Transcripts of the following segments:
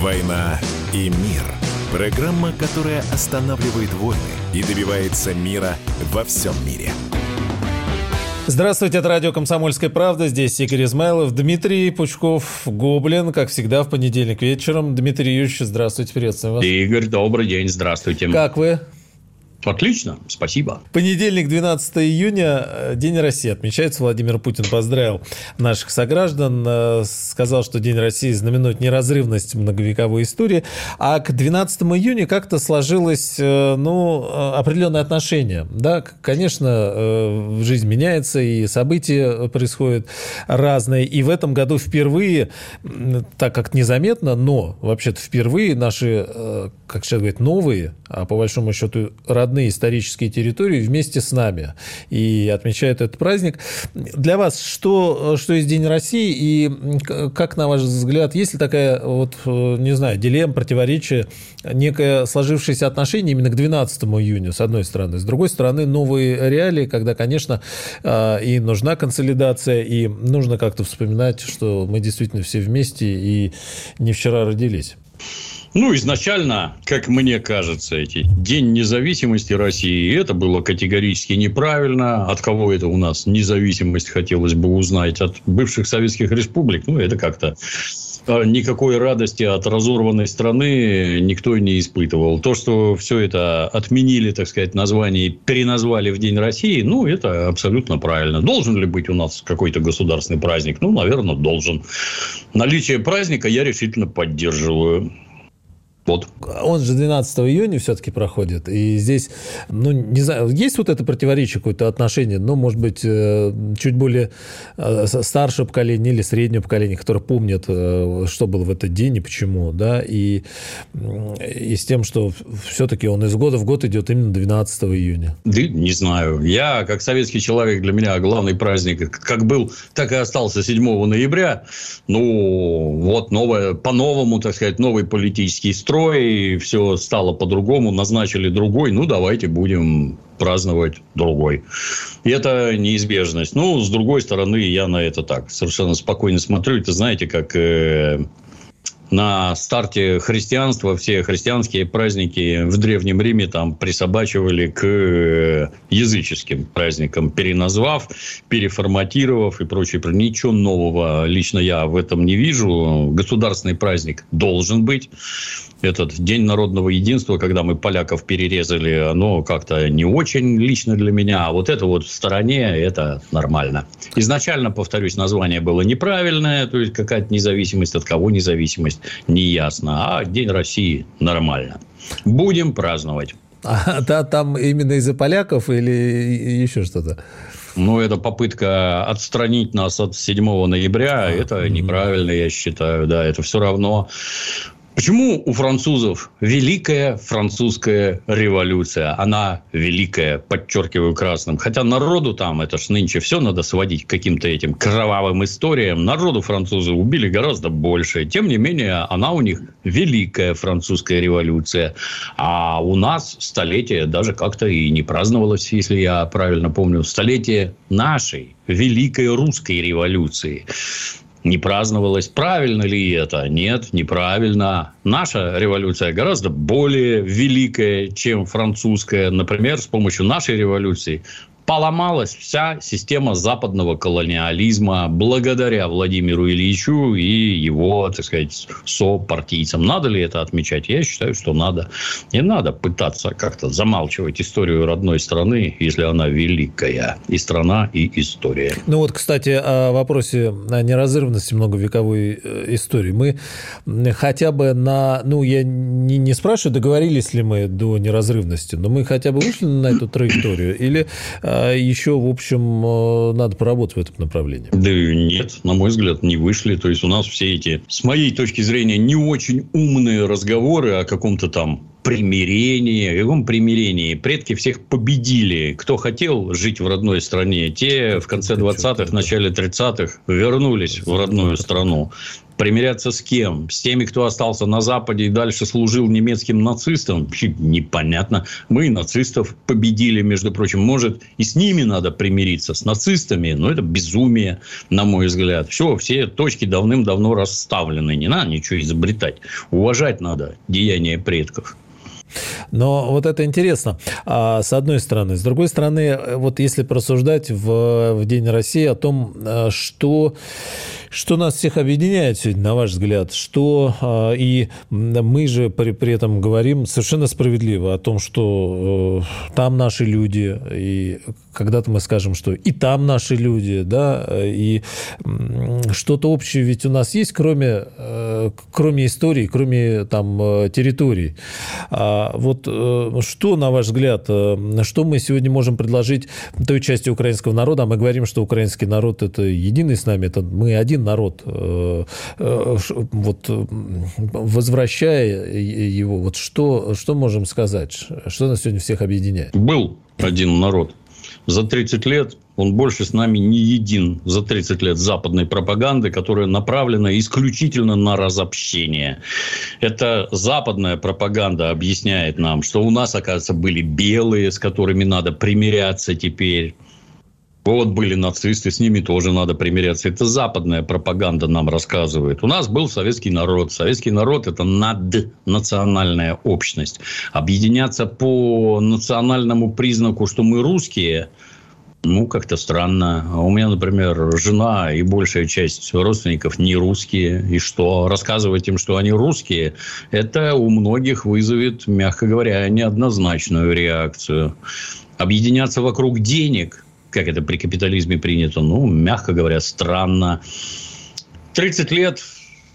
«Война и мир» – программа, которая останавливает войны и добивается мира во всем мире. Здравствуйте, это радио «Комсомольская правда». Здесь Игорь Измайлов, Дмитрий Пучков, Гоблин, как всегда, в понедельник вечером. Дмитрий Юрьевич, здравствуйте, приветствую вас. Игорь, добрый день, здравствуйте. Как вы? Отлично, спасибо. Понедельник, 12 июня, э, День России отмечается. Владимир Путин поздравил наших сограждан, э, сказал, что День России знаменует неразрывность многовековой истории. А к 12 июня как-то сложилось э, ну, определенное отношение. Да, конечно, жизнь меняется, и события происходят разные. И в этом году впервые, так как незаметно, но вообще-то впервые наши, как сейчас говорят, новые, а по большому счету родные родные исторические территории вместе с нами и отмечают этот праздник. Для вас что, что есть День России и как, на ваш взгляд, есть ли такая, вот, не знаю, дилемма, противоречие, некое сложившееся отношение именно к 12 июня, с одной стороны, с другой стороны, новые реалии, когда, конечно, а, и нужна консолидация, и нужно как-то вспоминать, что мы действительно все вместе и не вчера родились. Ну, изначально, как мне кажется, эти День независимости России, это было категорически неправильно. От кого это у нас независимость хотелось бы узнать? От бывших советских республик? Ну, это как-то а, никакой радости от разорванной страны никто не испытывал. То, что все это отменили, так сказать, название переназвали в День России, ну, это абсолютно правильно. Должен ли быть у нас какой-то государственный праздник? Ну, наверное, должен. Наличие праздника я решительно поддерживаю. Вот. Он же 12 июня все-таки проходит. И здесь, ну, не знаю, есть вот это противоречие, какое-то отношение, ну, может быть, э, чуть более э, старшее поколение или среднее поколение, которое помнит, э, что было в этот день и почему, да, и, и с тем, что все-таки он из года в год идет именно 12 июня. Да, не знаю. Я, как советский человек, для меня главный праздник, как был, так и остался 7 ноября. Ну, вот новое, по-новому, так сказать, новый политический строй строй, все стало по-другому, назначили другой, ну, давайте будем праздновать другой. И это неизбежность. Ну, с другой стороны, я на это так совершенно спокойно смотрю. Это знаете, как э, на старте христианства все христианские праздники в Древнем Риме там присобачивали к э, языческим праздникам, переназвав, переформатировав и прочее. Ничего нового лично я в этом не вижу. Государственный праздник должен быть этот День народного единства, когда мы поляков перерезали, оно как-то не очень лично для меня. А вот это вот в стороне, это нормально. Изначально, повторюсь, название было неправильное, то есть какая-то независимость, от кого независимость, не ясно. А День России нормально. Будем праздновать. А да, там именно из-за поляков или еще что-то? Ну, это попытка отстранить нас от 7 ноября. А, это неправильно, я считаю. Да, это все равно Почему у французов великая французская революция? Она великая, подчеркиваю красным. Хотя народу там, это ж нынче все надо сводить к каким-то этим кровавым историям. Народу французы убили гораздо больше. Тем не менее, она у них великая французская революция. А у нас столетие даже как-то и не праздновалось, если я правильно помню. Столетие нашей великой русской революции не праздновалось. Правильно ли это? Нет, неправильно. Наша революция гораздо более великая, чем французская. Например, с помощью нашей революции поломалась вся система западного колониализма благодаря Владимиру Ильичу и его, так сказать, сопартийцам. Надо ли это отмечать? Я считаю, что надо. Не надо пытаться как-то замалчивать историю родной страны, если она великая. И страна, и история. Ну вот, кстати, о вопросе о неразрывности многовековой э, истории. Мы хотя бы на... Ну, я не, не спрашиваю, договорились ли мы до неразрывности, но мы хотя бы вышли на эту траекторию? Или а, еще, в общем, э, надо поработать в этом направлении? Да нет, на мой взгляд, не вышли. То есть, у нас все эти, с моей точки зрения, не очень умные разговоры о каком-то там примирении. В каком примирении? Предки всех победили. Кто хотел жить в родной стране, те в конце 20-х, начале 30-х вернулись в родную страну. Примиряться с кем? С теми, кто остался на Западе и дальше служил немецким нацистам? Непонятно. Мы нацистов победили, между прочим. Может, и с ними надо примириться, с нацистами. Но это безумие, на мой взгляд. Все, все точки давным-давно расставлены. Не надо ничего изобретать. Уважать надо деяния предков. Но вот это интересно, а, с одной стороны. С другой стороны, вот если просуждать в, в День России о том, а, что, что нас всех объединяет сегодня, на ваш взгляд, что а, и мы же при, при этом говорим совершенно справедливо о том, что э, там наши люди, и когда-то мы скажем, что и там наши люди, да, и что-то общее ведь у нас есть, кроме, э, кроме истории, кроме там э, территорий. А вот э, что, на ваш взгляд, что мы сегодня можем предложить той части украинского народа? А мы говорим, что украинский народ – это единый с нами, это мы один народ. Вот возвращая его, вот что, что можем сказать? Что нас сегодня всех объединяет? Был один народ за 30 лет он больше с нами не един за 30 лет западной пропаганды, которая направлена исключительно на разобщение. Это западная пропаганда объясняет нам, что у нас, оказывается, были белые, с которыми надо примиряться теперь. Вот были нацисты, с ними тоже надо примиряться. Это западная пропаганда нам рассказывает. У нас был советский народ. Советский народ – это наднациональная общность. Объединяться по национальному признаку, что мы русские – ну, как-то странно. У меня, например, жена и большая часть родственников не русские. И что? Рассказывать им, что они русские, это у многих вызовет, мягко говоря, неоднозначную реакцию. Объединяться вокруг денег, как это при капитализме принято, ну, мягко говоря, странно. 30 лет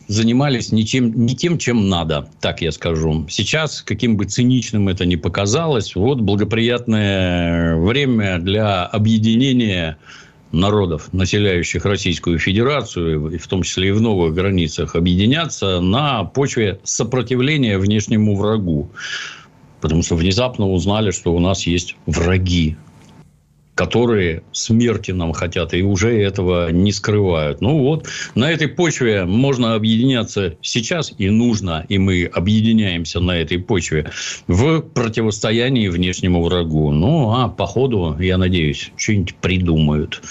занимались ничем, не тем, чем надо, так я скажу. Сейчас, каким бы циничным это ни показалось, вот благоприятное время для объединения народов, населяющих Российскую Федерацию, в том числе и в новых границах, объединяться на почве сопротивления внешнему врагу. Потому что внезапно узнали, что у нас есть враги которые смерти нам хотят и уже этого не скрывают. Ну вот, на этой почве можно объединяться сейчас и нужно, и мы объединяемся на этой почве в противостоянии внешнему врагу. Ну, а по ходу, я надеюсь, что-нибудь придумают.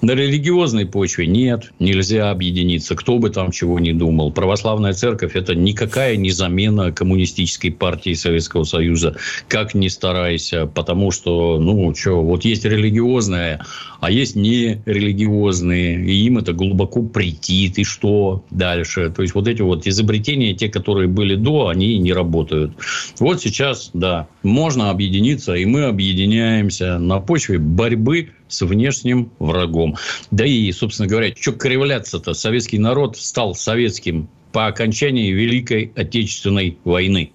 На религиозной почве нет, нельзя объединиться, кто бы там чего ни думал. Православная церковь – это никакая не замена коммунистической партии Советского Союза, как ни старайся, потому что, ну, что, вот есть религия религиозные, а есть нерелигиозные, и им это глубоко претит, и что дальше? То есть, вот эти вот изобретения, те, которые были до, они не работают. Вот сейчас, да, можно объединиться, и мы объединяемся на почве борьбы с внешним врагом. Да и, собственно говоря, что кривляться-то? Советский народ стал советским по окончании Великой Отечественной войны.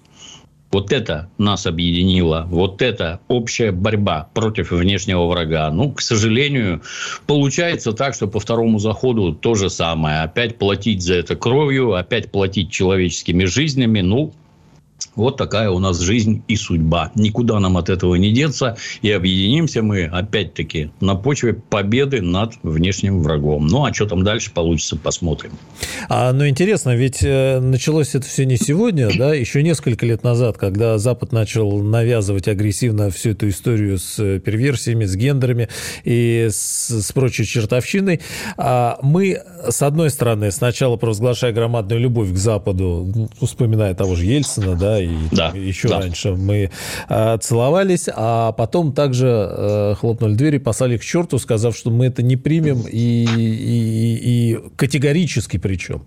Вот это нас объединило. Вот это общая борьба против внешнего врага. Ну, к сожалению, получается так, что по второму заходу то же самое. Опять платить за это кровью, опять платить человеческими жизнями. Ну, вот такая у нас жизнь и судьба. Никуда нам от этого не деться. И объединимся мы, опять-таки, на почве победы над внешним врагом. Ну, а что там дальше получится, посмотрим. А, ну, интересно, ведь э, началось это все не сегодня, да, еще несколько лет назад, когда Запад начал навязывать агрессивно всю эту историю с э, перверсиями, с гендерами и с, с прочей чертовщиной. А мы, с одной стороны, сначала провозглашая громадную любовь к Западу, вспоминая того же Ельцина, да, и да, еще да. раньше мы э, целовались, а потом также э, хлопнули двери, послали к черту, сказав, что мы это не примем и, и, и категорически причем.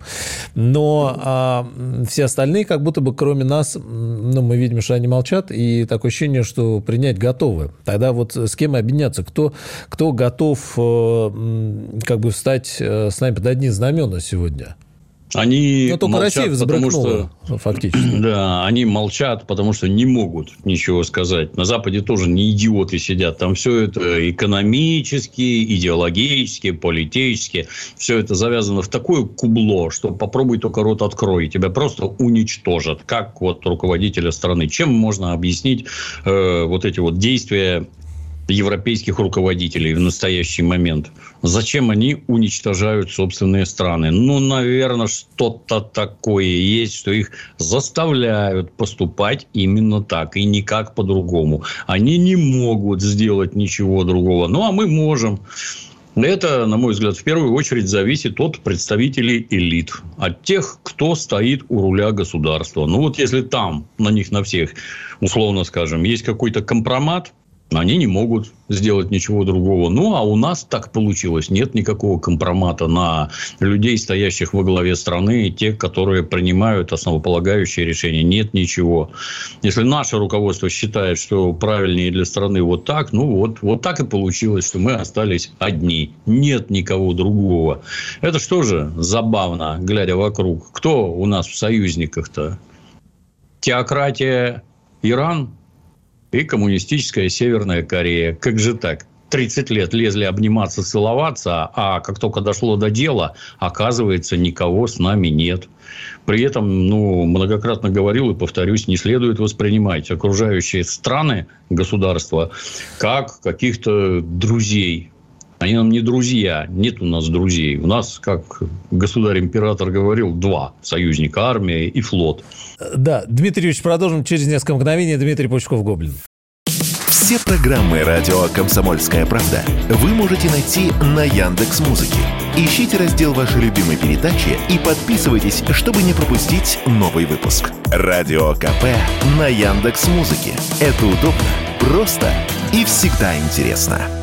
Но э, все остальные, как будто бы кроме нас, ну, мы видим, что они молчат, и такое ощущение, что принять готовы. Тогда вот с кем объединяться? Кто, кто готов э, как бы встать э, с нами под одни знамена сегодня? Они Но только молчат, Россия потому что фактически. Да, они молчат, потому что не могут ничего сказать. На Западе тоже не идиоты сидят. Там все это экономически, идеологически, политически. Все это завязано в такое кубло, что попробуй только рот открой. Тебя просто уничтожат. Как вот руководителя страны. Чем можно объяснить э, вот эти вот действия европейских руководителей в настоящий момент. Зачем они уничтожают собственные страны? Ну, наверное, что-то такое есть, что их заставляют поступать именно так и никак по-другому. Они не могут сделать ничего другого. Ну, а мы можем. Это, на мой взгляд, в первую очередь зависит от представителей элит, от тех, кто стоит у руля государства. Ну, вот если там на них на всех, условно скажем, есть какой-то компромат, они не могут сделать ничего другого. Ну, а у нас так получилось. Нет никакого компромата на людей, стоящих во главе страны, и те, которые принимают основополагающие решения. Нет ничего. Если наше руководство считает, что правильнее для страны вот так, ну, вот, вот так и получилось, что мы остались одни. Нет никого другого. Это что же забавно, глядя вокруг. Кто у нас в союзниках-то? Теократия Иран – и коммунистическая Северная Корея. Как же так? 30 лет лезли обниматься, целоваться, а как только дошло до дела, оказывается, никого с нами нет. При этом, ну, многократно говорил и повторюсь, не следует воспринимать окружающие страны, государства, как каких-то друзей. Они нам не друзья, нет у нас друзей. У нас, как государь-император говорил, два союзника, армия и флот. Да, Дмитрий Юрьевич, продолжим через несколько мгновений. Дмитрий Пучков-Гоблин. Все программы «Радио Комсомольская правда» вы можете найти на Яндекс Музыке. Ищите раздел вашей любимой передачи и подписывайтесь, чтобы не пропустить новый выпуск. Радио КП на Яндекс Музыке. Это удобно, просто и всегда интересно.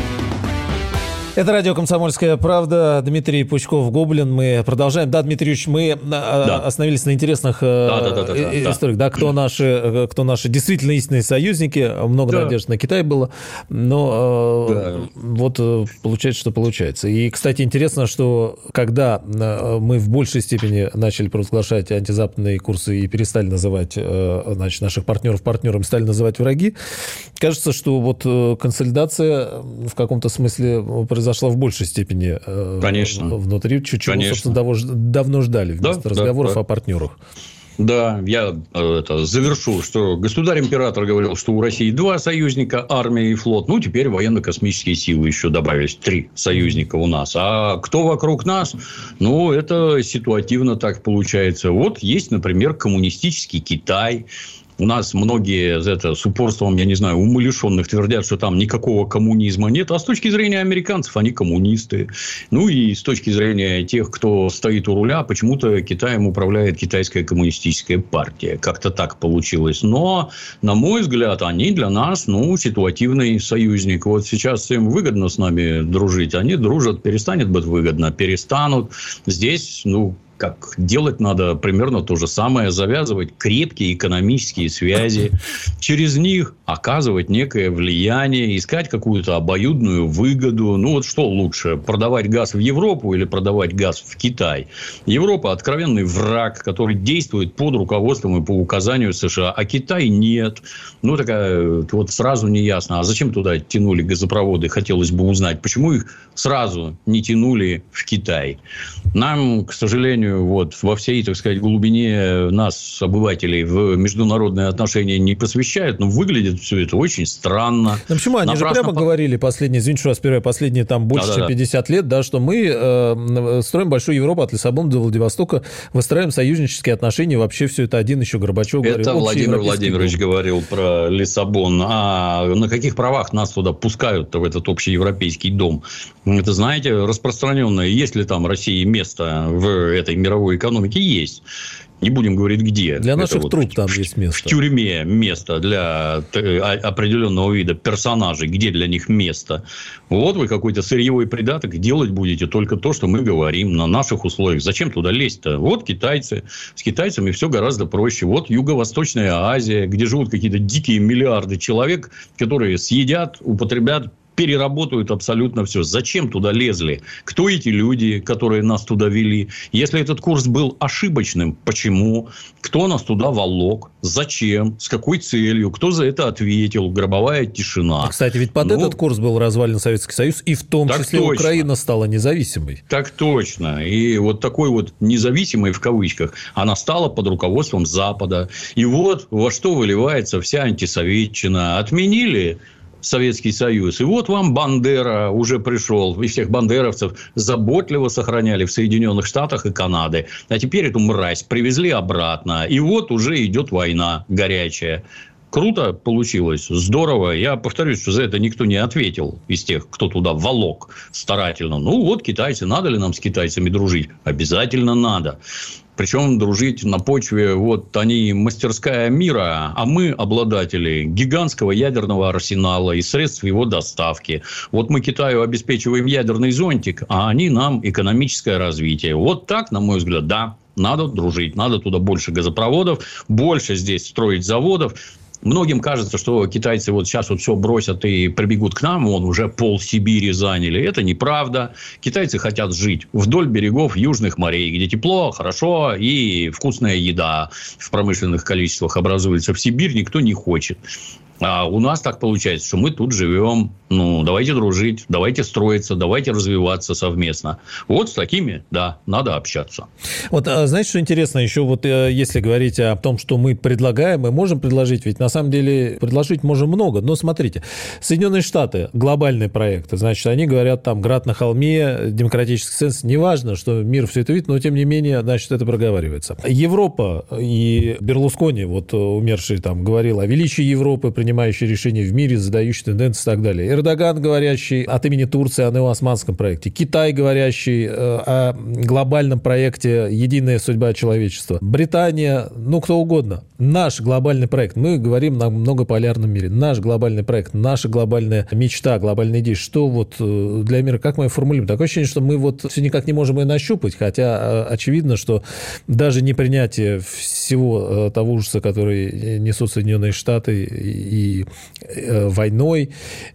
Это радио «Комсомольская правда». Дмитрий Пучков-Гоблин. Мы продолжаем. Да, Дмитрий Ильич, мы а, да. остановились на интересных э, да, да, да, да, историях. Да, кто, наши, э, кто наши действительно истинные союзники. Много да. надежд на Китай было. Но э, да. вот получается, что получается. И, кстати, интересно, что когда мы в большей степени начали провозглашать антизападные курсы и перестали называть значит, наших партнеров партнерами, стали называть враги, кажется, что вот консолидация в каком-то смысле произошла в большей степени э, Конечно. внутри, чего, Конечно. собственно, того, давно ждали вместо да, разговоров да, да. о партнерах. Да, я э, это, завершу, что государь-император говорил, что у России два союзника, армия и флот. Ну, теперь военно-космические силы еще добавились. Три союзника у нас. А кто вокруг нас? Ну, это ситуативно так получается. Вот есть, например, коммунистический Китай – у нас многие это, с упорством, я не знаю, умалишенных твердят, что там никакого коммунизма нет. А с точки зрения американцев, они коммунисты. Ну, и с точки зрения тех, кто стоит у руля, почему-то Китаем управляет китайская коммунистическая партия. Как-то так получилось. Но, на мой взгляд, они для нас, ну, ситуативный союзник. Вот сейчас им выгодно с нами дружить. Они дружат, перестанет быть выгодно, перестанут. Здесь, ну, как делать надо примерно то же самое, завязывать крепкие экономические связи, через них оказывать некое влияние, искать какую-то обоюдную выгоду. Ну, вот что лучше, продавать газ в Европу или продавать газ в Китай? Европа – откровенный враг, который действует под руководством и по указанию США, а Китай нет. Ну, такая вот сразу не ясно, а зачем туда тянули газопроводы, хотелось бы узнать, почему их сразу не тянули в Китай. Нам, к сожалению, вот, во всей, так сказать, глубине нас, обывателей, в международные отношения не посвящают, но выглядит все это очень странно. Ну почему? Они Напрасно... же прямо говорили последние, извините, что вас первое, последние там больше, да, чем 50 лет, да, что мы э, строим большую Европу от Лиссабона до Владивостока, выстраиваем союзнические отношения, вообще все это один еще Горбачев говорил. Это Владимир Владимирович дом. говорил про Лиссабон. А на каких правах нас туда пускают в этот общий европейский дом? Это, знаете, распространенное. Есть ли там России место в этой мировой экономике есть. не будем говорить где. Для наших вот труп там есть место. В тюрьме место для э, определенного вида персонажей, где для них место. Вот вы какой-то сырьевой придаток делать будете только то, что мы говорим на наших условиях. Зачем туда лезть-то? Вот китайцы. С китайцами все гораздо проще. Вот Юго-Восточная Азия, где живут какие-то дикие миллиарды человек, которые съедят, употребят переработают абсолютно все. Зачем туда лезли? Кто эти люди, которые нас туда вели? Если этот курс был ошибочным, почему? Кто нас туда волок? Зачем? С какой целью? Кто за это ответил? Гробовая тишина. Кстати, ведь под ну, этот курс был развален Советский Союз, и в том числе точно. Украина стала независимой. Так точно. И вот такой вот независимой в кавычках она стала под руководством Запада. И вот во что выливается вся антисоветчина. Отменили Советский Союз. И вот вам Бандера уже пришел, и всех бандеровцев заботливо сохраняли в Соединенных Штатах и Канаде. А теперь эту мразь привезли обратно. И вот уже идет война горячая. Круто получилось, здорово. Я повторюсь, что за это никто не ответил из тех, кто туда волок старательно. Ну, вот китайцы, надо ли нам с китайцами дружить? Обязательно надо. Причем дружить на почве, вот они мастерская мира, а мы обладатели гигантского ядерного арсенала и средств его доставки. Вот мы Китаю обеспечиваем ядерный зонтик, а они нам экономическое развитие. Вот так, на мой взгляд, да, надо дружить, надо туда больше газопроводов, больше здесь строить заводов. Многим кажется, что китайцы вот сейчас вот все бросят и прибегут к нам, он уже пол Сибири заняли. Это неправда. Китайцы хотят жить вдоль берегов южных морей, где тепло, хорошо и вкусная еда в промышленных количествах образуется. В Сибирь никто не хочет. А у нас так получается, что мы тут живем. Ну, давайте дружить, давайте строиться, давайте развиваться совместно. Вот с такими, да, надо общаться. Вот, а, знаете, что интересно? Еще вот э, если говорить о том, что мы предлагаем, мы можем предложить, ведь на самом деле предложить можем много. Но смотрите, Соединенные Штаты, глобальные проекты, значит, они говорят там «Град на холме», демократический сенс, неважно, что мир все это видит, но тем не менее, значит, это проговаривается. Европа и Берлускони, вот умерший там, говорил о величии Европы, принимая принимающий решения в мире, задающий тенденции и так далее. Эрдоган, говорящий от имени Турции о неоосманском проекте. Китай, говорящий э, о глобальном проекте «Единая судьба человечества». Британия, ну, кто угодно. Наш глобальный проект. Мы говорим на многополярном мире. Наш глобальный проект, наша глобальная мечта, глобальная идея. Что вот э, для мира, как мы формулируем? Такое ощущение, что мы вот все никак не можем ее нащупать, хотя э, очевидно, что даже непринятие всего того ужаса, который несут Соединенные Штаты и и э, войной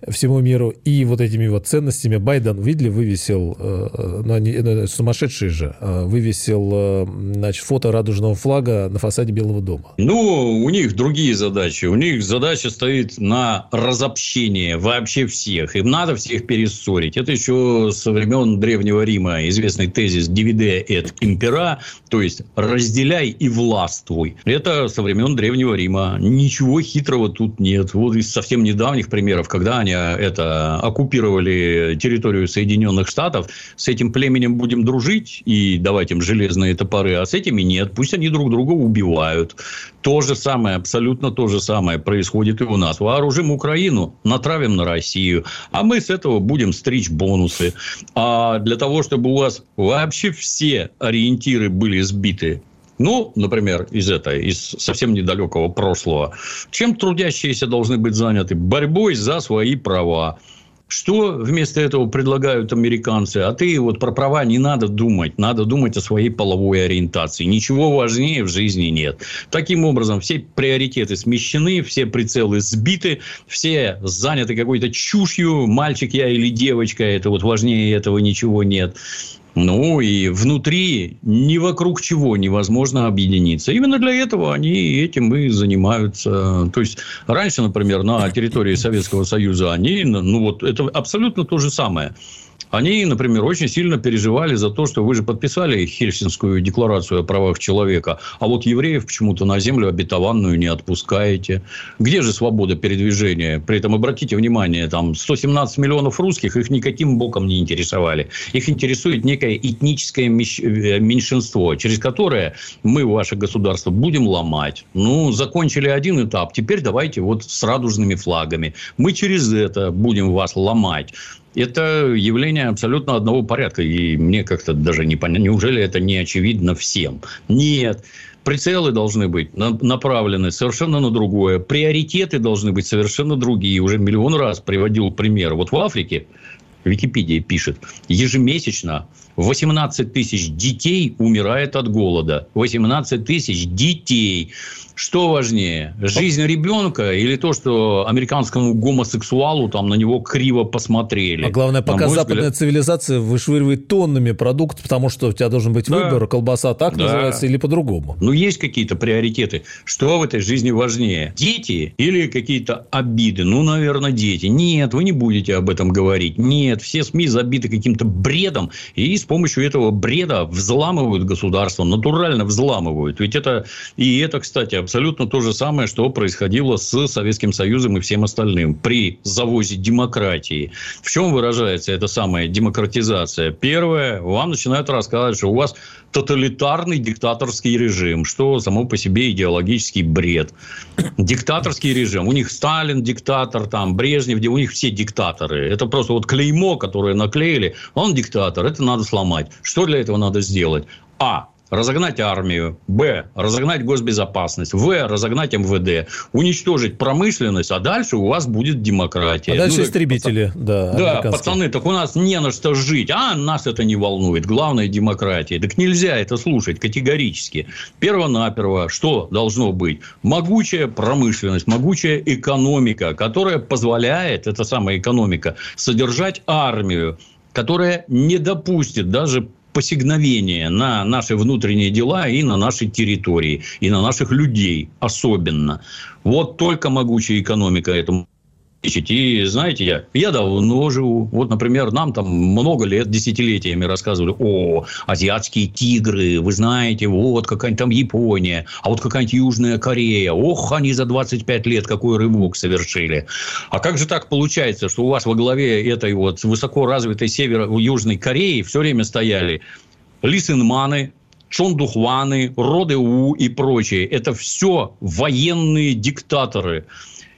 всему миру, и вот этими вот ценностями. Байден, видели, вывесил, э, ну, они ну, сумасшедшие же, э, вывесил значит, фото радужного флага на фасаде Белого дома. Ну, у них другие задачи. У них задача стоит на разобщение вообще всех. Им надо всех перессорить. Это еще со времен Древнего Рима известный тезис «divide et impera», то есть «разделяй и властвуй». Это со времен Древнего Рима. Ничего хитрого тут нет нет. Вот из совсем недавних примеров, когда они это оккупировали территорию Соединенных Штатов, с этим племенем будем дружить и давать им железные топоры, а с этими нет. Пусть они друг друга убивают. То же самое, абсолютно то же самое происходит и у нас. Вооружим Украину, натравим на Россию, а мы с этого будем стричь бонусы. А для того, чтобы у вас вообще все ориентиры были сбиты ну, например, из этой, из совсем недалекого прошлого. Чем трудящиеся должны быть заняты? Борьбой за свои права. Что вместо этого предлагают американцы? А ты вот про права не надо думать. Надо думать о своей половой ориентации. Ничего важнее в жизни нет. Таким образом, все приоритеты смещены, все прицелы сбиты, все заняты какой-то чушью. Мальчик я или девочка, это вот важнее этого ничего нет. Ну, и внутри ни вокруг чего невозможно объединиться. Именно для этого они этим и занимаются. То есть, раньше, например, на территории Советского Союза они, ну, вот это абсолютно то же самое. Они, например, очень сильно переживали за то, что вы же подписали Хельсинскую декларацию о правах человека, а вот евреев почему-то на землю обетованную не отпускаете. Где же свобода передвижения? При этом, обратите внимание, там 117 миллионов русских, их никаким боком не интересовали. Их интересует некое этническое э, меньшинство, через которое мы ваше государство будем ломать. Ну, закончили один этап, теперь давайте вот с радужными флагами. Мы через это будем вас ломать это явление абсолютно одного порядка. И мне как-то даже не понятно, неужели это не очевидно всем? Нет. Прицелы должны быть направлены совершенно на другое. Приоритеты должны быть совершенно другие. Уже миллион раз приводил пример. Вот в Африке Википедия пишет, ежемесячно 18 тысяч детей умирает от голода. 18 тысяч детей. Что важнее, жизнь ребенка или то, что американскому гомосексуалу там на него криво посмотрели? А главное, пока западная взгляд... цивилизация вышвыривает тоннами продуктов, потому что у тебя должен быть да. выбор, колбаса так да. называется или по-другому. Ну, есть какие-то приоритеты. Что в этой жизни важнее? Дети или какие-то обиды? Ну, наверное, дети. Нет, вы не будете об этом говорить. Нет, все СМИ забиты каким-то бредом, и с помощью этого бреда взламывают государство, натурально взламывают. Ведь это, и это, кстати, абсолютно то же самое, что происходило с Советским Союзом и всем остальным при завозе демократии. В чем выражается эта самая демократизация? Первое, вам начинают рассказывать, что у вас тоталитарный диктаторский режим, что само по себе идеологический бред. Диктаторский режим. У них Сталин диктатор, там Брежнев, у них все диктаторы. Это просто вот клеймо, которое наклеили. Он диктатор, это надо сломать. Что для этого надо сделать? А разогнать армию, б, разогнать госбезопасность, в, разогнать МВД, уничтожить промышленность, а дальше у вас будет демократия. А дальше ну, истребители, пацан... да. Да, пацаны, так у нас не на что жить, а нас это не волнует. Главное демократия. Так нельзя это слушать категорически. Перво-наперво, что должно быть? Могучая промышленность, могучая экономика, которая позволяет, эта самая экономика, содержать армию, которая не допустит даже посигновение на наши внутренние дела и на нашей территории, и на наших людей особенно. Вот только могучая экономика этому и знаете, я, я давно живу. Вот, например, нам там много лет, десятилетиями рассказывали, о, азиатские тигры, вы знаете, вот какая-нибудь там Япония, а вот какая-нибудь Южная Корея. Ох, они за 25 лет какой рывок совершили. А как же так получается, что у вас во главе этой вот высоко развитой северо-южной Кореи все время стояли Лисинманы, Чондухваны, Роды У и прочие. Это все военные диктаторы.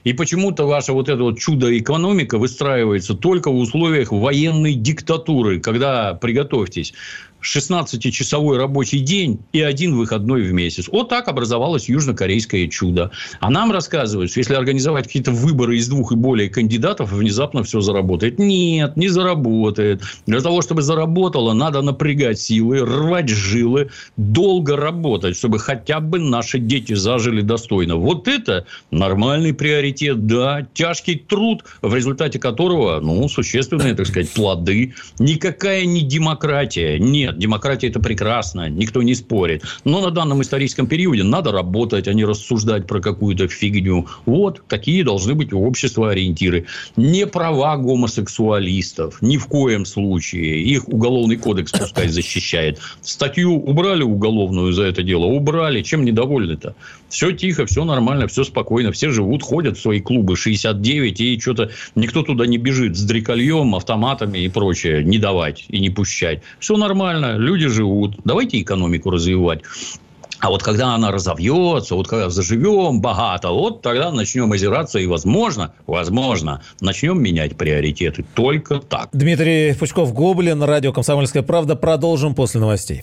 И почему-то ваша вот эта вот чудо-экономика выстраивается только в условиях военной диктатуры, когда, приготовьтесь, 16-часовой рабочий день и один выходной в месяц. Вот так образовалось южнокорейское чудо. А нам рассказывают, что если организовать какие-то выборы из двух и более кандидатов, внезапно все заработает. Нет, не заработает. Для того, чтобы заработало, надо напрягать силы, рвать жилы, долго работать, чтобы хотя бы наши дети зажили достойно. Вот это нормальный приоритет, да, тяжкий труд, в результате которого, ну, существенные, так сказать, плоды. Никакая не демократия, нет нет, демократия это прекрасно, никто не спорит. Но на данном историческом периоде надо работать, а не рассуждать про какую-то фигню. Вот какие должны быть у общества ориентиры. Не права гомосексуалистов, ни в коем случае. Их уголовный кодекс пускай защищает. Статью убрали уголовную за это дело, убрали. Чем недовольны-то? Все тихо, все нормально, все спокойно. Все живут, ходят в свои клубы 69, и что-то никто туда не бежит с дрекольем, автоматами и прочее. Не давать и не пущать. Все нормально люди живут, давайте экономику развивать. А вот когда она разовьется, вот когда заживем богато, вот тогда начнем озираться и, возможно, возможно, начнем менять приоритеты. Только так. Дмитрий Пучков, Гоблин, радио «Комсомольская правда». Продолжим после новостей.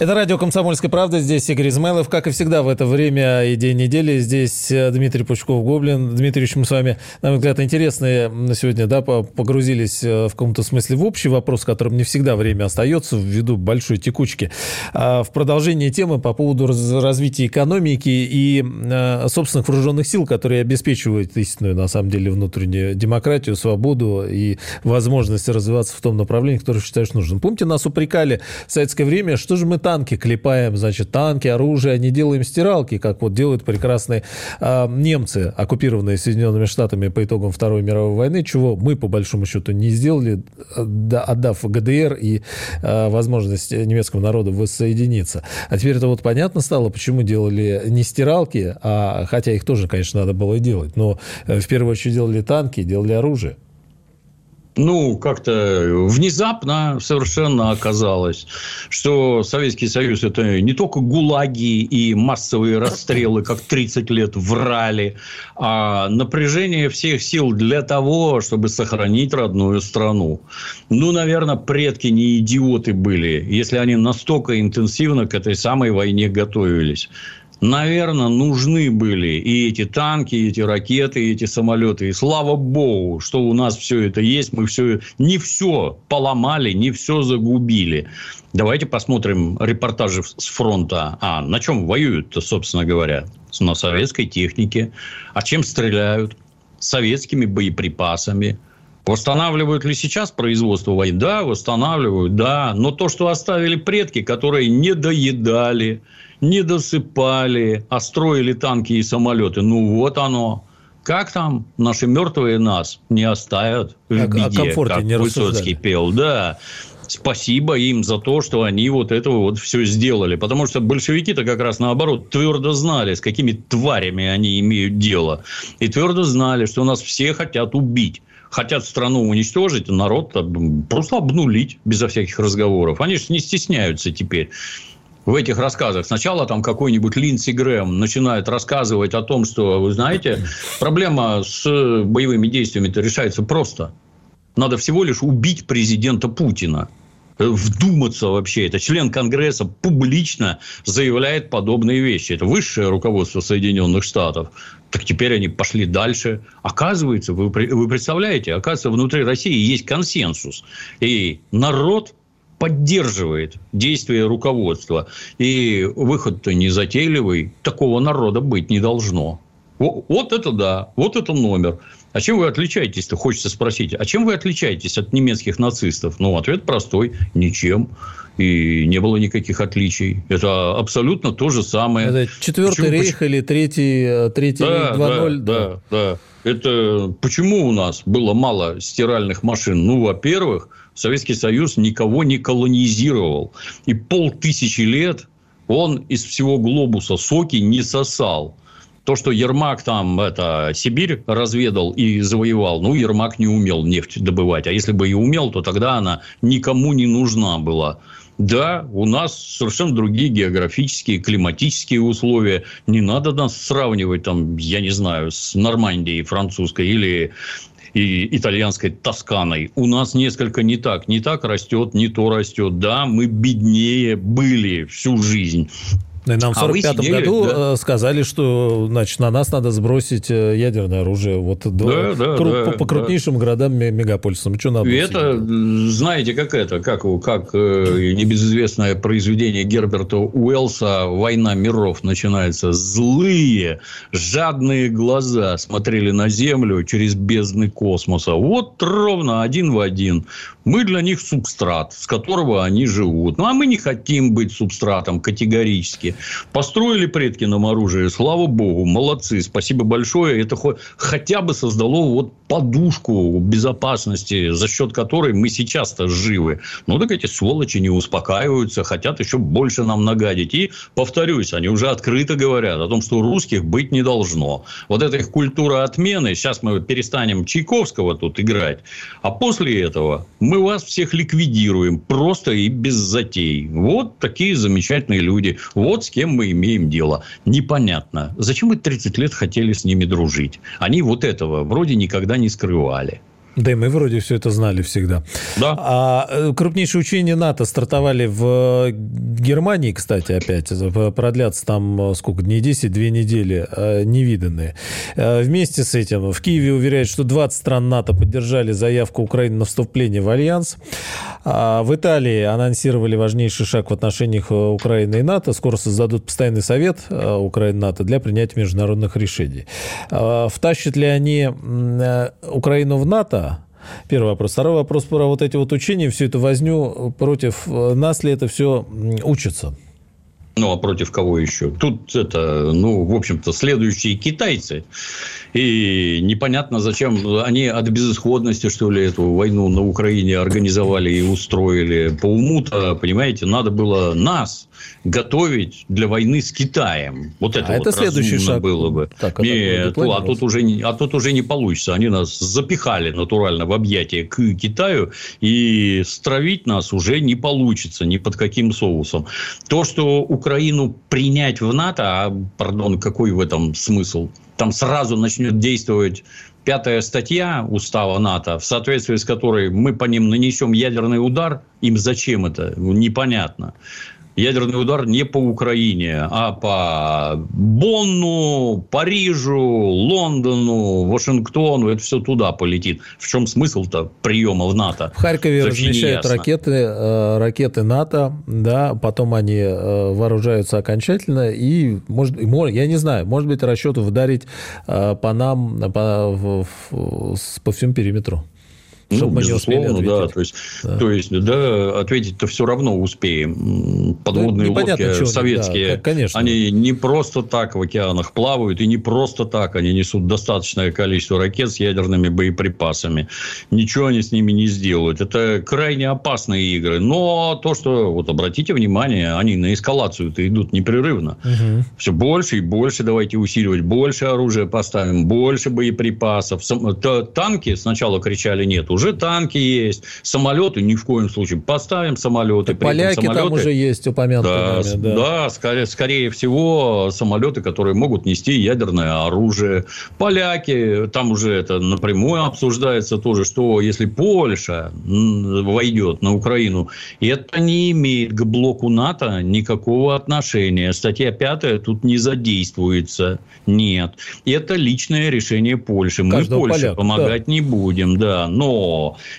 это радио «Комсомольская правда». Здесь Игорь Измайлов. Как и всегда в это время и день недели. Здесь э, Дмитрий Пучков-Гоблин. Дмитрий, мы с вами, на мой взгляд, интересные на сегодня да, погрузились э, в каком-то смысле в общий вопрос, которым не всегда время остается ввиду большой текучки. А в продолжении темы по поводу развития экономики и э, собственных вооруженных сил, которые обеспечивают истинную, на самом деле, внутреннюю демократию, свободу и возможность развиваться в том направлении, которое считаешь нужным. Помните, нас упрекали в советское время, что же мы танки клепаем, значит, танки, оружие, не делаем стиралки, как вот делают прекрасные э, немцы, оккупированные Соединенными Штатами по итогам Второй мировой войны, чего мы, по большому счету, не сделали, отдав ГДР и э, возможность немецкому народу воссоединиться. А теперь это вот понятно стало, почему делали не стиралки, а хотя их тоже, конечно, надо было делать, но в первую очередь делали танки, делали оружие ну, как-то внезапно совершенно оказалось, что Советский Союз – это не только гулаги и массовые расстрелы, как 30 лет врали, а напряжение всех сил для того, чтобы сохранить родную страну. Ну, наверное, предки не идиоты были, если они настолько интенсивно к этой самой войне готовились наверное, нужны были и эти танки, и эти ракеты, и эти самолеты. И слава богу, что у нас все это есть. Мы все, не все поломали, не все загубили. Давайте посмотрим репортажи с фронта. А на чем воюют-то, собственно говоря? На советской технике. А чем стреляют? Советскими боеприпасами. Восстанавливают ли сейчас производство войны? Да, восстанавливают, да. Но то, что оставили предки, которые не доедали, не досыпали, а строили танки и самолеты. Ну, вот оно. Как там наши мертвые нас не оставят в а, беде, как не Высоцкий пел. Да. Спасибо им за то, что они вот это вот все сделали. Потому что большевики-то как раз наоборот твердо знали, с какими тварями они имеют дело. И твердо знали, что нас все хотят убить хотят страну уничтожить, народ просто обнулить безо всяких разговоров. Они же не стесняются теперь в этих рассказах. Сначала там какой-нибудь Линдси Грэм начинает рассказывать о том, что, вы знаете, проблема с боевыми действиями-то решается просто. Надо всего лишь убить президента Путина вдуматься вообще. Это член Конгресса публично заявляет подобные вещи. Это высшее руководство Соединенных Штатов. Так теперь они пошли дальше. Оказывается, вы, вы представляете, оказывается, внутри России есть консенсус. И народ поддерживает действия руководства. И выход-то незатейливый. Такого народа быть не должно. Вот это да, вот это номер. А чем вы отличаетесь-то, хочется спросить. А чем вы отличаетесь от немецких нацистов? Ну, ответ простой. Ничем. И не было никаких отличий. Это абсолютно то же самое. Это четвертый почему, рейх или третий, э, третий да, рейх 2.0? Да, да, да. Это почему у нас было мало стиральных машин? Ну, во-первых, Советский Союз никого не колонизировал. И полтысячи лет он из всего глобуса соки не сосал. То, что Ермак там это, Сибирь разведал и завоевал, ну, Ермак не умел нефть добывать. А если бы и умел, то тогда она никому не нужна была. Да, у нас совершенно другие географические, климатические условия. Не надо нас сравнивать, там, я не знаю, с Нормандией французской или и итальянской Тосканой. У нас несколько не так. Не так растет, не то растет. Да, мы беднее были всю жизнь. Ну, и нам в 45 а году да? Э, сказали, что значит, на нас надо сбросить э, ядерное оружие вот да, до, да, кру- да, по, по крупнейшим да. городам мегаполисам. Что надо? Это, знаете, как это, как, как э, небезызвестное произведение Герберта Уэллса «Война миров» начинается. Злые, жадные глаза смотрели на Землю через бездны космоса. Вот ровно один в один. Мы для них субстрат, с которого они живут. Ну, а мы не хотим быть субстратом категорически. Построили предки нам оружие, слава богу, молодцы, спасибо большое. Это хотя бы создало вот подушку безопасности, за счет которой мы сейчас-то живы. Ну, так эти сволочи не успокаиваются, хотят еще больше нам нагадить. И, повторюсь, они уже открыто говорят о том, что русских быть не должно. Вот эта их культура отмены, сейчас мы перестанем Чайковского тут играть, а после этого мы вас всех ликвидируем просто и без затей. Вот такие замечательные люди. Вот с кем мы имеем дело. Непонятно. Зачем вы 30 лет хотели с ними дружить? Они вот этого вроде никогда не скрывали. Да и мы вроде все это знали всегда. Да. А э, крупнейшие учения НАТО стартовали в Германии, кстати, опять. Продлятся там э, сколько дней? 10, две недели. Э, невиданные. Вместе с этим в Киеве уверяют, что 20 стран НАТО поддержали заявку Украины на вступление в Альянс. А в Италии анонсировали важнейший шаг в отношениях Украины и НАТО. Скоро создадут постоянный совет Украины-НАТО для принятия международных решений. Втащат ли они Украину в НАТО? Первый вопрос. Второй вопрос про вот эти вот учения, всю эту возню против нас ли это все учится? Ну, а против кого еще? Тут это, ну, в общем-то, следующие китайцы. И непонятно, зачем они от безысходности, что ли, эту войну на Украине организовали и устроили. По уму-то, понимаете, надо было нас готовить для войны с Китаем. Вот это а вот это следующий шаг было бы. Так, Нет, а тут, уже, а тут уже не получится. Они нас запихали натурально в объятия к Китаю, и стравить нас уже не получится ни под каким соусом. То, что Украину принять в НАТО, а, пардон, какой в этом смысл? Там сразу начнет действовать пятая статья устава НАТО, в соответствии с которой мы по ним нанесем ядерный удар, им зачем это? Непонятно ядерный удар не по Украине, а по Бонну, Парижу, Лондону, Вашингтону. Это все туда полетит. В чем смысл-то приема в НАТО? В Харькове размещают ракеты, э, ракеты НАТО, да, потом они э, вооружаются окончательно, и, может, я не знаю, может быть, расчет ударить э, по нам, по, по всему периметру. Ну, безусловно, да. То есть, да. то есть, да, ответить-то все равно успеем. Подводные ну, лодки советские, да, конечно. они не просто так в океанах плавают, и не просто так они несут достаточное количество ракет с ядерными боеприпасами. Ничего они с ними не сделают. Это крайне опасные игры. Но то, что, вот обратите внимание, они на эскалацию-то идут непрерывно. Угу. Все больше и больше давайте усиливать. Больше оружия поставим, больше боеприпасов. Танки сначала кричали нет, уже танки есть, самолеты ни в коем случае. Поставим самолеты. Так поляки самолеты, там уже есть упомянутые. Да, нами, да. да скорее, скорее всего, самолеты, которые могут нести ядерное оружие. Поляки, там уже это напрямую обсуждается тоже, что если Польша войдет на Украину, это не имеет к блоку НАТО никакого отношения. Статья 5 тут не задействуется. Нет. Это личное решение Польши. Мы Польше поляка, помогать да. не будем, да. Но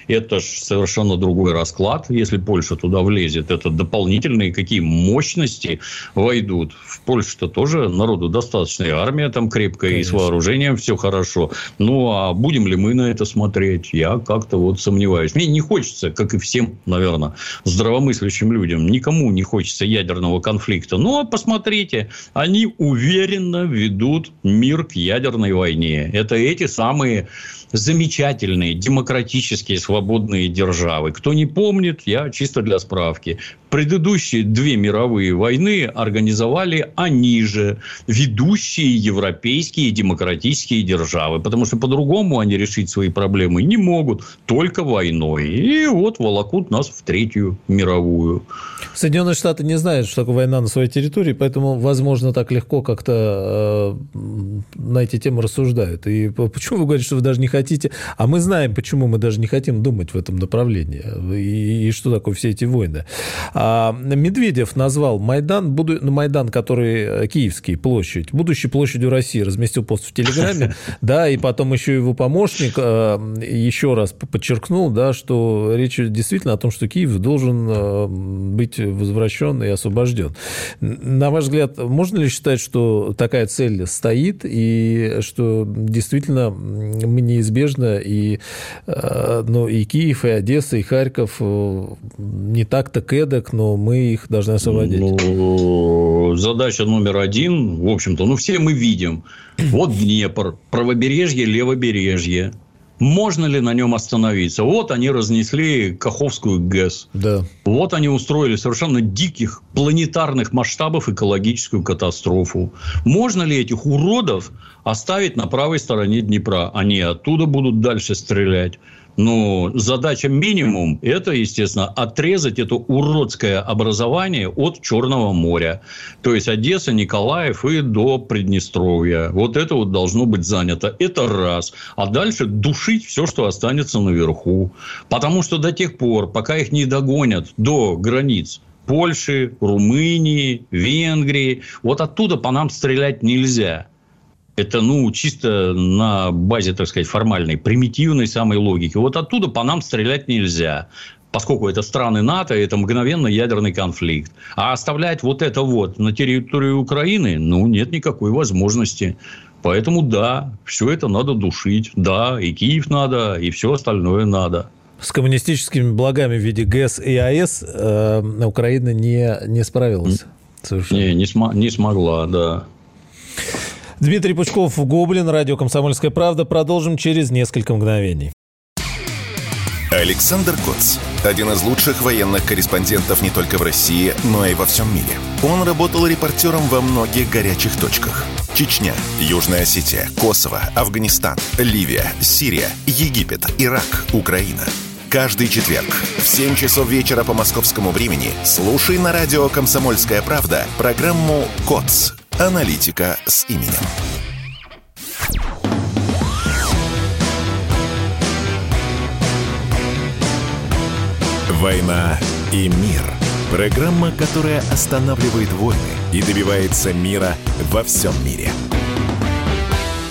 это же совершенно другой расклад. Если Польша туда влезет, это дополнительные какие мощности войдут. В Польше-то тоже народу достаточно. И армия там крепкая, Конечно. и с вооружением все хорошо. Ну, а будем ли мы на это смотреть? Я как-то вот сомневаюсь. Мне не хочется, как и всем, наверное, здравомыслящим людям, никому не хочется ядерного конфликта. Ну, а посмотрите, они уверенно ведут мир к ядерной войне. Это эти самые замечательные демократические свободные державы. Кто не помнит, я чисто для справки. Предыдущие две мировые войны организовали они же, ведущие европейские демократические державы. Потому что по-другому они решить свои проблемы не могут, только войной. И вот волокут нас в Третью мировую. Соединенные Штаты не знают, что такое война на своей территории, поэтому, возможно, так легко как-то э, на эти темы рассуждают. И почему вы говорите, что вы даже не хотите? А мы знаем, почему мы даже не хотим думать в этом направлении. И, и что такое все эти войны. А Медведев назвал Майдан, буду, ну, Майдан, который э, Киевский, площадь, будущей площадью России, разместил пост в Телеграме, да, и потом еще его помощник э, еще раз подчеркнул, да, что речь действительно о том, что Киев должен э, быть возвращен и освобожден. На ваш взгляд, можно ли считать, что такая цель стоит, и что действительно мы неизбежно, и, ну, и Киев, и Одесса, и Харьков не так-то кэдок, но мы их должны освободить. Ну, задача номер один, в общем-то, ну, все мы видим. Вот Днепр, правобережье, левобережье. Можно ли на нем остановиться? Вот они разнесли Каховскую ГЭС. Да. Вот они устроили совершенно диких планетарных масштабов экологическую катастрофу. Можно ли этих уродов оставить на правой стороне Днепра? Они оттуда будут дальше стрелять. Но задача минимум – это, естественно, отрезать это уродское образование от Черного моря. То есть, Одесса, Николаев и до Приднестровья. Вот это вот должно быть занято. Это раз. А дальше душить все, что останется наверху. Потому что до тех пор, пока их не догонят до границ Польши, Румынии, Венгрии, вот оттуда по нам стрелять нельзя. Это, ну, чисто на базе, так сказать, формальной, примитивной самой логики. Вот оттуда по нам стрелять нельзя поскольку это страны НАТО, это мгновенно ядерный конфликт. А оставлять вот это вот на территории Украины, ну, нет никакой возможности. Поэтому да, все это надо душить. Да, и Киев надо, и все остальное надо. С коммунистическими благами в виде ГЭС и АЭС э, Украина не, не справилась. Совершенно. Не, не, см- не смогла, да. Дмитрий Пучков, Гоблин, радио «Комсомольская правда». Продолжим через несколько мгновений. Александр Коц. Один из лучших военных корреспондентов не только в России, но и во всем мире. Он работал репортером во многих горячих точках. Чечня, Южная Осетия, Косово, Афганистан, Ливия, Сирия, Египет, Ирак, Украина. Каждый четверг в 7 часов вечера по московскому времени слушай на радио «Комсомольская правда» программу «КОЦ. Аналитика с именем». «Война и мир» – программа, которая останавливает войны и добивается мира во всем мире –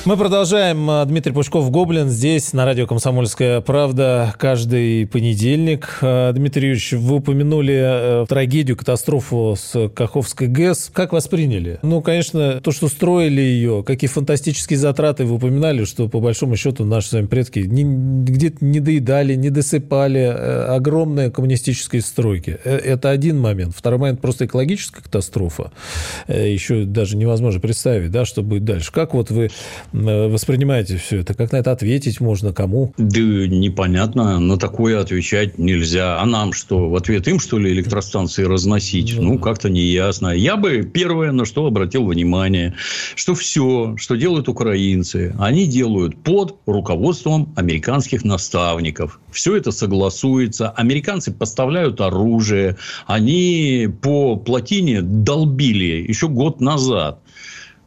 мы продолжаем. А, Дмитрий Пушков, Гоблин, здесь на радио «Комсомольская правда» каждый понедельник. А, Дмитрий Юрьевич, вы упомянули э, трагедию, катастрофу с Каховской ГЭС. Как восприняли? Ну, конечно, то, что строили ее, какие фантастические затраты вы упоминали, что, по большому счету, наши с вами предки где-то не доедали, не досыпали. Э, огромные коммунистические стройки. Э, это один момент. Второй момент – просто экологическая катастрофа. Еще даже невозможно представить, да, что будет дальше. Как вот вы воспринимаете все это? Как на это ответить можно? Кому? Да непонятно. На такое отвечать нельзя. А нам что? В ответ им, что ли, электростанции разносить? Ну, ну как-то неясно. Я бы первое, на что обратил внимание, что все, что делают украинцы, они делают под руководством американских наставников. Все это согласуется. Американцы поставляют оружие. Они по плотине долбили еще год назад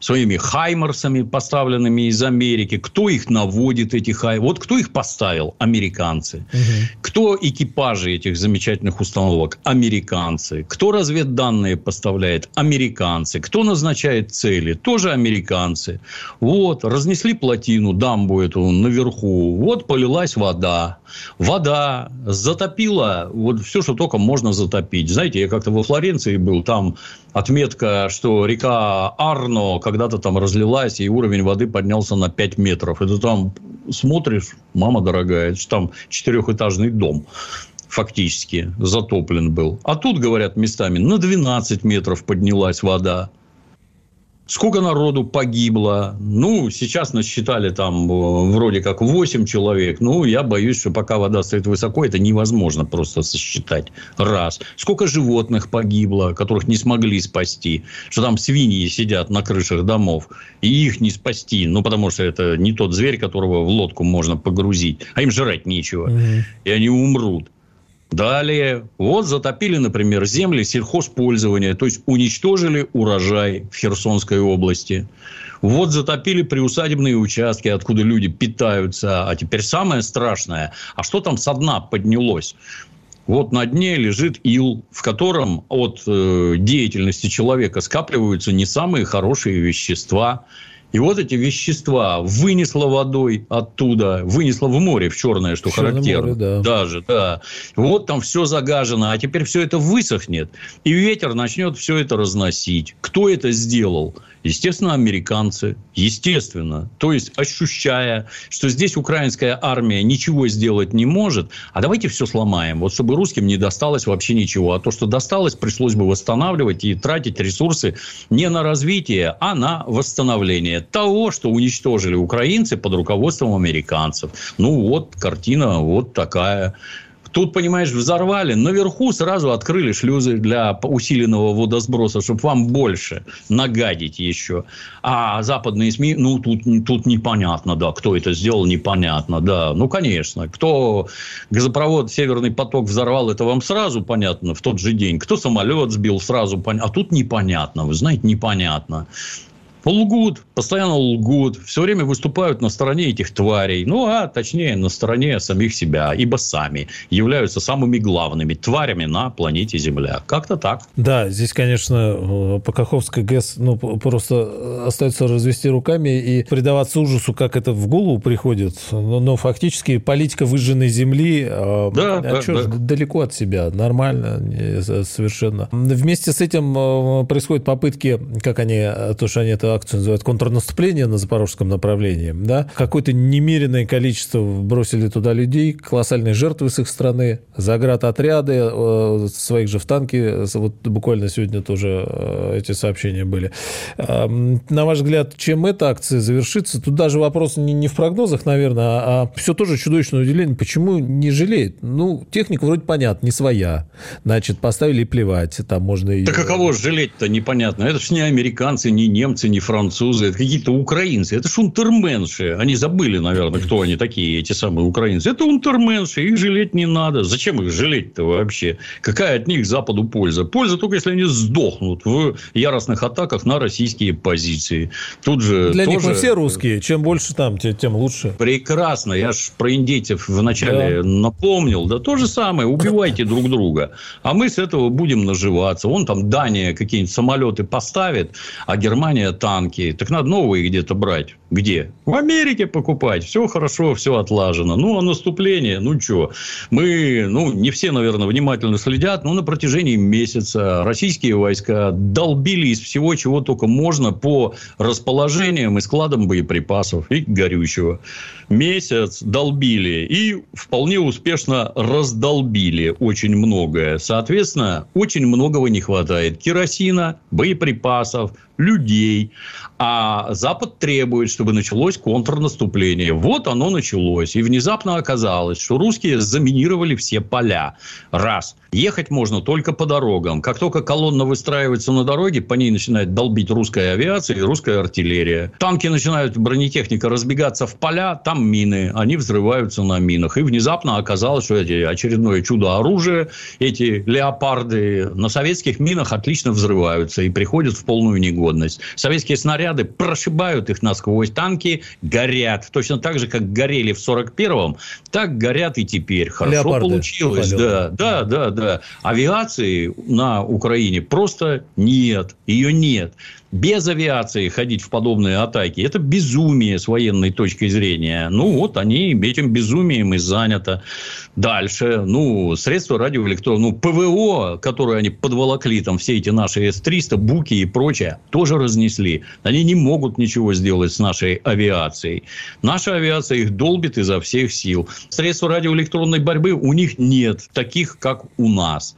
своими хаймерсами, поставленными из Америки. Кто их наводит, эти хаймерсы? Вот кто их поставил? Американцы. Угу. Кто экипажи этих замечательных установок? Американцы. Кто разведданные поставляет? Американцы. Кто назначает цели? Тоже американцы. Вот, разнесли плотину, дамбу эту наверху. Вот полилась вода. Вода затопила вот все, что только можно затопить. Знаете, я как-то во Флоренции был, там отметка, что река Арно когда-то там разлилась, и уровень воды поднялся на 5 метров. Это там смотришь, мама дорогая, это там четырехэтажный дом фактически затоплен был. А тут, говорят, местами на 12 метров поднялась вода. Сколько народу погибло? Ну, сейчас насчитали там э, вроде как 8 человек. Ну, я боюсь, что пока вода стоит высоко, это невозможно просто сосчитать. Раз. Сколько животных погибло, которых не смогли спасти? Что там свиньи сидят на крышах домов, и их не спасти. Ну, потому что это не тот зверь, которого в лодку можно погрузить. А им жрать нечего. Угу. И они умрут. Далее, вот затопили, например, земли сельхозпользования, то есть уничтожили урожай в Херсонской области. Вот затопили приусадебные участки, откуда люди питаются. А теперь самое страшное, а что там со дна поднялось? Вот на дне лежит ил, в котором от э, деятельности человека скапливаются не самые хорошие вещества. И вот эти вещества вынесло водой оттуда, вынесло в море, в черное, что в характерно. Море, да. Даже, да. Вот там все загажено, а теперь все это высохнет, и ветер начнет все это разносить. Кто это сделал? Естественно, американцы. Естественно. То есть, ощущая, что здесь украинская армия ничего сделать не может, а давайте все сломаем. Вот чтобы русским не досталось вообще ничего. А то, что досталось, пришлось бы восстанавливать и тратить ресурсы не на развитие, а на восстановление того, что уничтожили украинцы под руководством американцев. Ну, вот картина вот такая. Тут, понимаешь, взорвали. Наверху сразу открыли шлюзы для усиленного водосброса, чтобы вам больше нагадить еще. А западные СМИ, ну, тут, тут непонятно, да, кто это сделал, непонятно, да. Ну, конечно. Кто газопровод «Северный поток» взорвал, это вам сразу понятно в тот же день. Кто самолет сбил, сразу понятно. А тут непонятно, вы знаете, непонятно. Лгут, постоянно лгут, все время выступают на стороне этих тварей. Ну, а точнее, на стороне самих себя, ибо сами являются самыми главными тварями на планете Земля. Как-то так. Да, здесь, конечно, э, по Каховской ГЭС ну, просто остается развести руками и предаваться ужасу, как это в голову приходит. Но, но фактически политика выжженной земли э, да, а да, что, да. далеко от себя, нормально совершенно. Вместе с этим э, происходят попытки, как они, то, что они это акцию называют контрнаступление на запорожском направлении, да, какое-то немеренное количество бросили туда людей, колоссальные жертвы с их стороны, заградотряды, э, своих же в танке, вот буквально сегодня тоже э, эти сообщения были. Эм, на ваш взгляд, чем эта акция завершится? Тут даже вопрос не, не в прогнозах, наверное, а, а все тоже чудовищное удивление. Почему не жалеет? Ну, техника вроде понятна, не своя. Значит, поставили и плевать. Там можно и... Так а кого жалеть-то непонятно. Это же не американцы, не немцы, не французы. Это какие-то украинцы. Это же унтерменши. Они забыли, наверное, кто они такие, эти самые украинцы. Это унтерменши. Их жалеть не надо. Зачем их жалеть-то вообще? Какая от них Западу польза? Польза только, если они сдохнут в яростных атаках на российские позиции. Тут же Для тоже... них мы все русские. Чем больше там, тем лучше. Прекрасно. Я ж про индейцев вначале да. напомнил. Да то же самое. Убивайте друг друга. А мы с этого будем наживаться. Вон там Дания какие-нибудь самолеты поставит, а Германия танки. Так надо новые где-то брать. Где? В Америке покупать. Все хорошо, все отлажено. Ну, а наступление, ну, что? Мы, ну, не все, наверное, внимательно следят, но на протяжении месяца российские войска долбили из всего, чего только можно по расположениям и складам боеприпасов и горючего. Месяц долбили и вполне успешно раздолбили очень многое. Соответственно, очень многого не хватает. Керосина, боеприпасов, людей. А Запад требует, чтобы началось контрнаступление. Вот оно началось. И внезапно оказалось, что русские заминировали все поля. Раз. Ехать можно только по дорогам. Как только колонна выстраивается на дороге, по ней начинает долбить русская авиация и русская артиллерия. Танки начинают, бронетехника, разбегаться в поля, там мины. Они взрываются на минах. И внезапно оказалось, что эти очередное чудо оружия, эти леопарды на советских минах отлично взрываются и приходят в полную негодность. Советские снаряды прошибают их насквозь. Танки горят. Точно так же, как горели в 41-м, так горят и теперь. Хорошо Леопарды получилось. Да, да, да, да. Авиации на Украине просто нет. Ее нет без авиации ходить в подобные атаки, это безумие с военной точки зрения. Ну, вот они этим безумием и заняты. Дальше, ну, средства радиоэлектронного, ну, ПВО, которые они подволокли, там, все эти наши С-300, Буки и прочее, тоже разнесли. Они не могут ничего сделать с нашей авиацией. Наша авиация их долбит изо всех сил. Средства радиоэлектронной борьбы у них нет, таких, как у нас.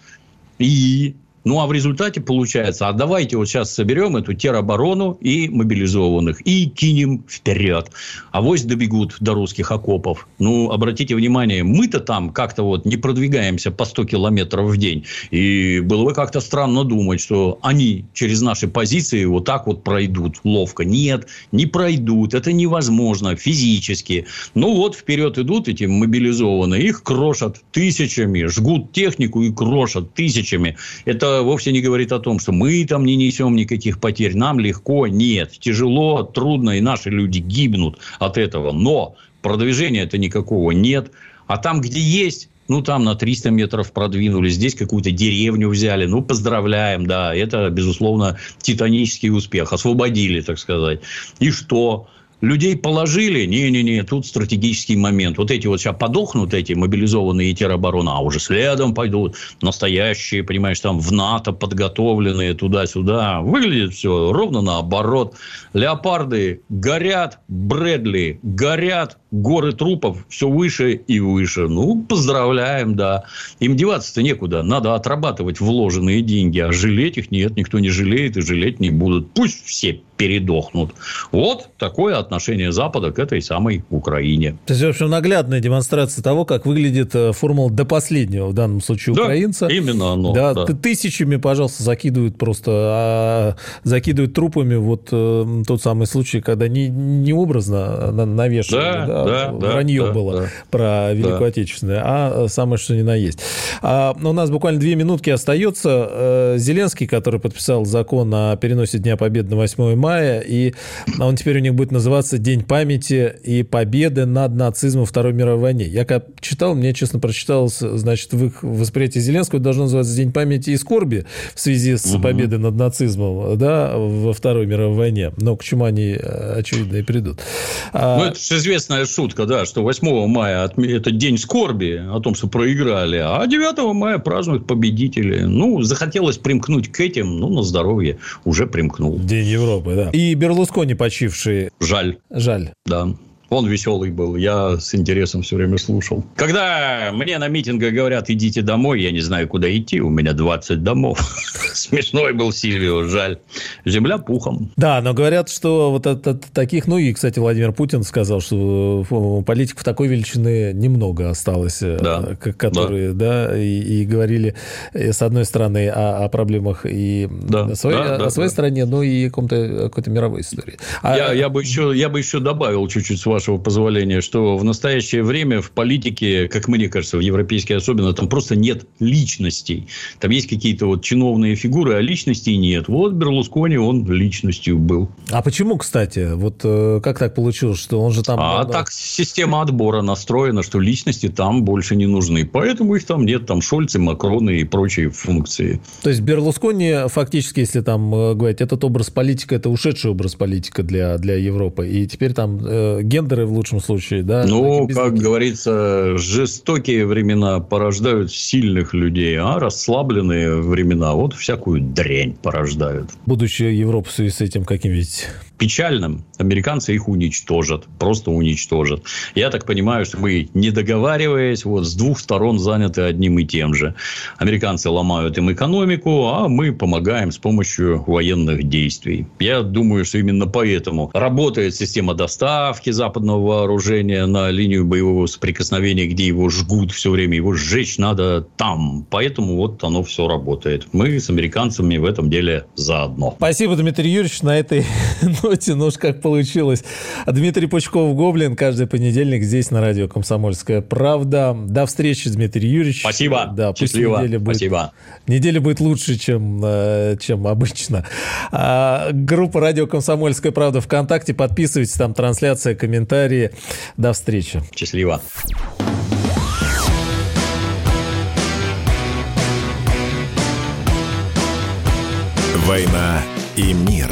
И ну, а в результате получается, а давайте вот сейчас соберем эту тероборону и мобилизованных и кинем вперед. А вось добегут до русских окопов. Ну, обратите внимание, мы-то там как-то вот не продвигаемся по 100 километров в день. И было бы как-то странно думать, что они через наши позиции вот так вот пройдут ловко. Нет, не пройдут. Это невозможно физически. Ну, вот вперед идут эти мобилизованные. Их крошат тысячами, жгут технику и крошат тысячами. Это вовсе не говорит о том, что мы там не несем никаких потерь, нам легко, нет, тяжело, трудно, и наши люди гибнут от этого. Но продвижения это никакого нет. А там, где есть, ну, там на 300 метров продвинулись, здесь какую-то деревню взяли. Ну, поздравляем, да, это, безусловно, титанический успех. Освободили, так сказать. И что? Людей положили, не-не-не, тут стратегический момент. Вот эти вот сейчас подохнут, эти мобилизованные теробороны, а уже следом пойдут настоящие, понимаешь, там в НАТО подготовленные туда-сюда. Выглядит все ровно наоборот. Леопарды горят, Брэдли горят, горы трупов все выше и выше. Ну, поздравляем, да. Им деваться-то некуда. Надо отрабатывать вложенные деньги. А жалеть их нет, никто не жалеет и жалеть не будут. Пусть все передохнут. Вот такое отношение Запада к этой самой Украине. То есть, в общем, наглядная демонстрация того, как выглядит э, формула до последнего, в данном случае да, украинца. именно оно. Да, да. Тысячами, пожалуйста, закидывают просто, а, закидывают трупами вот э, тот самый случай, когда не, не образно навешивали, да, да, да, вранье да, было да, про Великую да. Отечественную, а самое что ни на есть. А, у нас буквально две минутки остается. Э, Зеленский, который подписал закон о переносе Дня Победы на 8 мая, и он теперь у них будет называться День памяти и победы над нацизмом Второй мировой войне. Я как читал, мне, честно, прочиталось, значит, в их восприятии Зеленского должно называться День памяти и скорби в связи с угу. победой над нацизмом, да, во Второй мировой войне. Но к чему они, очевидно, и придут. А ну, это же известная шутка, да, что 8 мая это день скорби о том, что проиграли, а 9 мая празднуют победители. Ну, захотелось примкнуть к этим, ну, на здоровье уже примкнул. День Европы, да. И Берлускони почивший. Жаль. Жаль. Да. Он веселый был, я с интересом все время слушал. Когда мне на митингах говорят, идите домой, я не знаю, куда идти, у меня 20 домов. Смешной был Сильвио, жаль. Земля пухом. Да, но говорят, что вот от, от таких, ну и, кстати, Владимир Путин сказал, что э, политиков такой величины немного осталось, э, да. которые, да, да и, и говорили, э, с одной стороны, о, о проблемах и да. своей, да, да, о своей да. стране, но и о каком-то, какой-то мировой истории. А... Я, я, бы еще, я бы еще добавил чуть-чуть с вашей вашего позволения, что в настоящее время в политике, как мне кажется, в европейской особенно, там просто нет личностей. Там есть какие-то вот чиновные фигуры, а личностей нет. Вот Берлускони, он личностью был. А почему, кстати? Вот э, как так получилось, что он же там... А так система отбора настроена, что личности там больше не нужны. Поэтому их там нет. Там Шольцы, Макроны и прочие функции. То есть Берлускони фактически, если там э, говорить, этот образ политика, это ушедший образ политика для, для Европы. И теперь там э, гендер лидеры в лучшем случае, да? Ну, как говорится, жестокие времена порождают сильных людей, а расслабленные времена вот всякую дрянь порождают. Будущее Европы в связи с этим каким видите? печальным. Американцы их уничтожат, просто уничтожат. Я так понимаю, что мы, не договариваясь, вот с двух сторон заняты одним и тем же. Американцы ломают им экономику, а мы помогаем с помощью военных действий. Я думаю, что именно поэтому работает система доставки западного вооружения на линию боевого соприкосновения, где его жгут все время, его сжечь надо там. Поэтому вот оно все работает. Мы с американцами в этом деле заодно. Спасибо, Дмитрий Юрьевич, на этой ноте, ну уж как получилось. Дмитрий Пучков-Гоблин каждый понедельник здесь на радио «Комсомольская правда». До встречи, Дмитрий Юрьевич. Спасибо. Да, Счастливо. Неделя будет, Спасибо. Неделя будет лучше, чем, э, чем обычно. А, группа «Радио Комсомольская правда» ВКонтакте. Подписывайтесь, там трансляция, комментарии. До встречи. Счастливо. «Война и мир»